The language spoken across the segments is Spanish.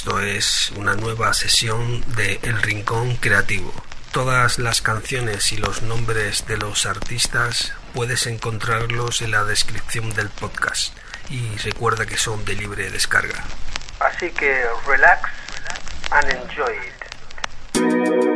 Esto es una nueva sesión de El Rincón Creativo. Todas las canciones y los nombres de los artistas puedes encontrarlos en la descripción del podcast y recuerda que son de libre descarga. Así que relax and enjoy it.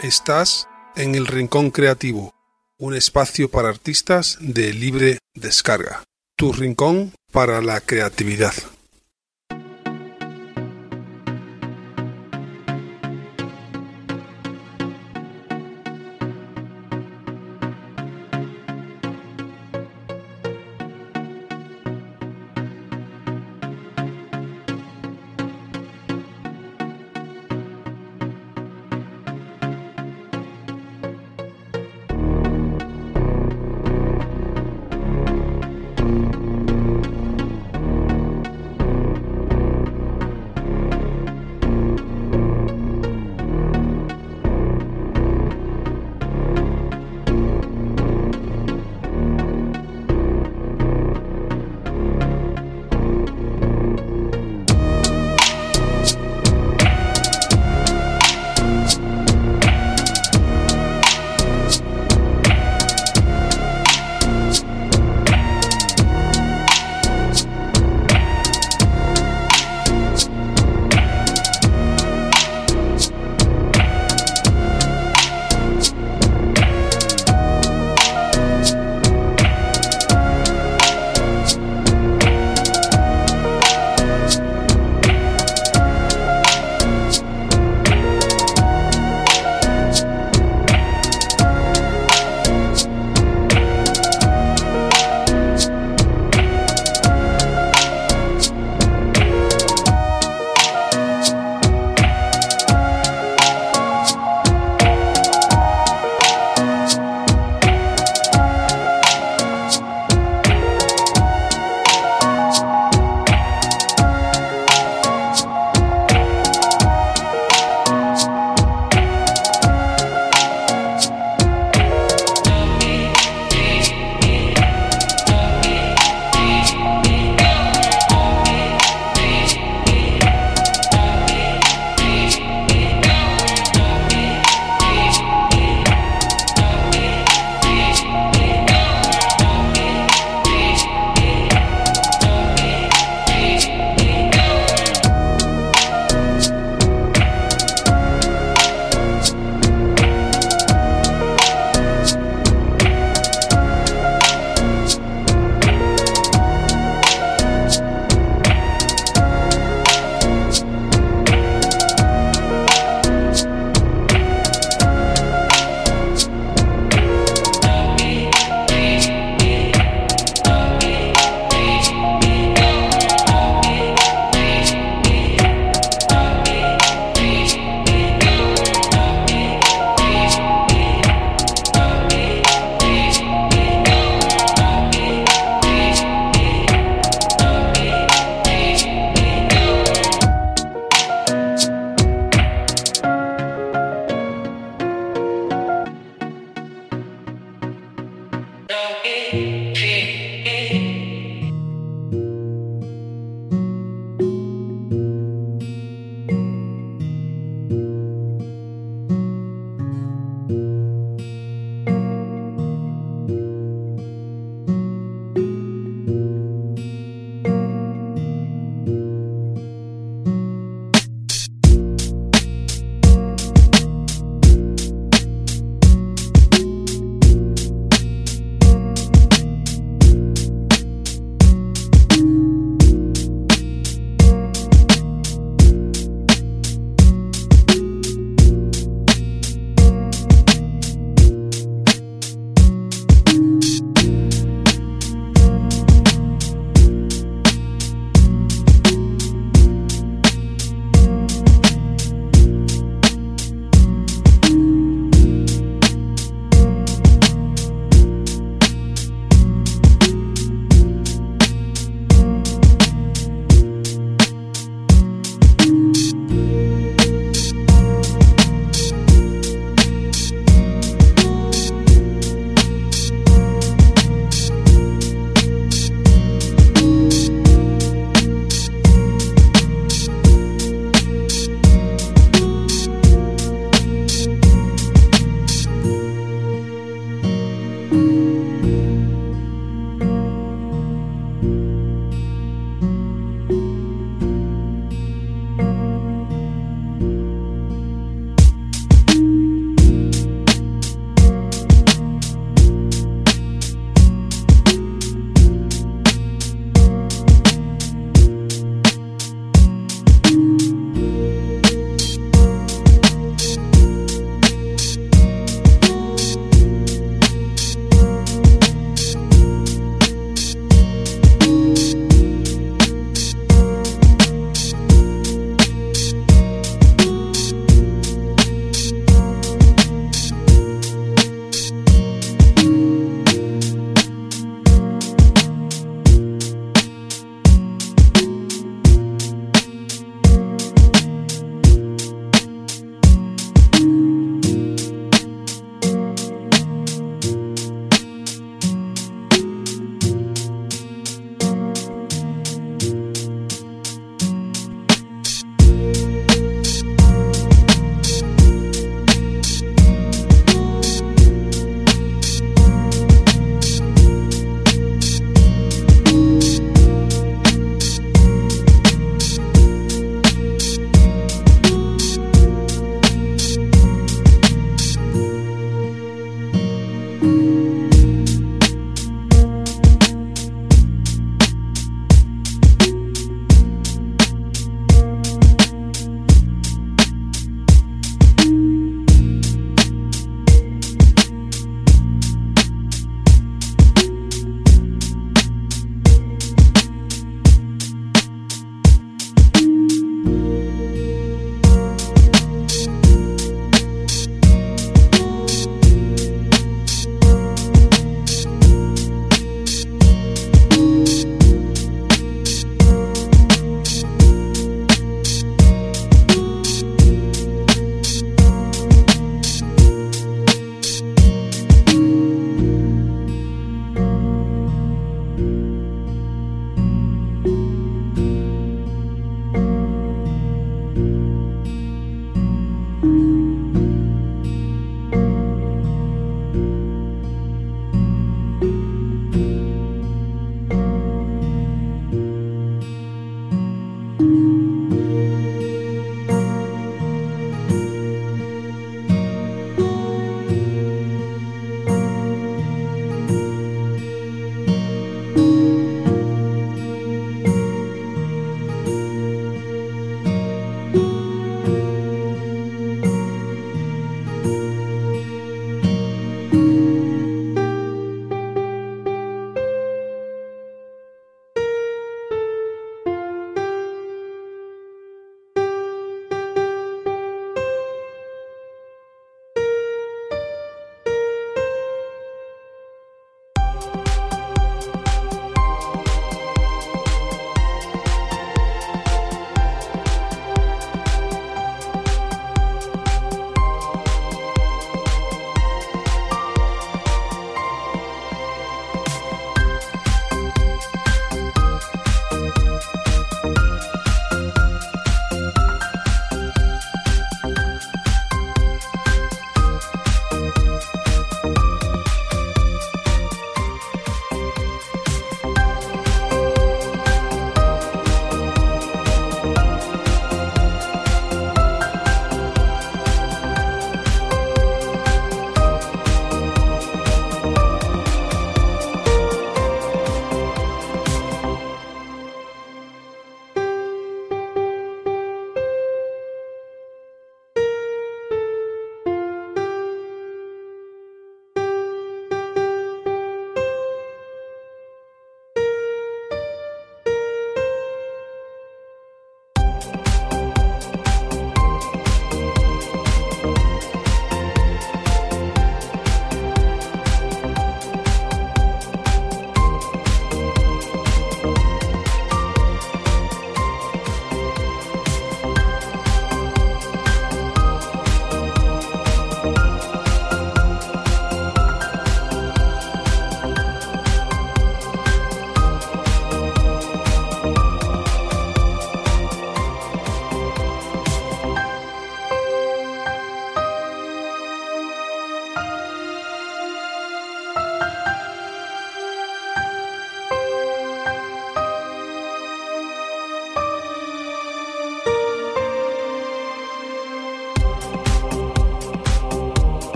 Estás en el Rincón Creativo, un espacio para artistas de libre descarga. Tu rincón para la creatividad.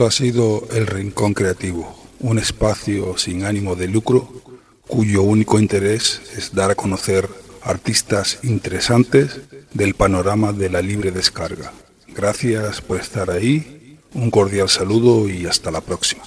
Esto ha sido El Rincón Creativo, un espacio sin ánimo de lucro cuyo único interés es dar a conocer artistas interesantes del panorama de la libre descarga. Gracias por estar ahí, un cordial saludo y hasta la próxima.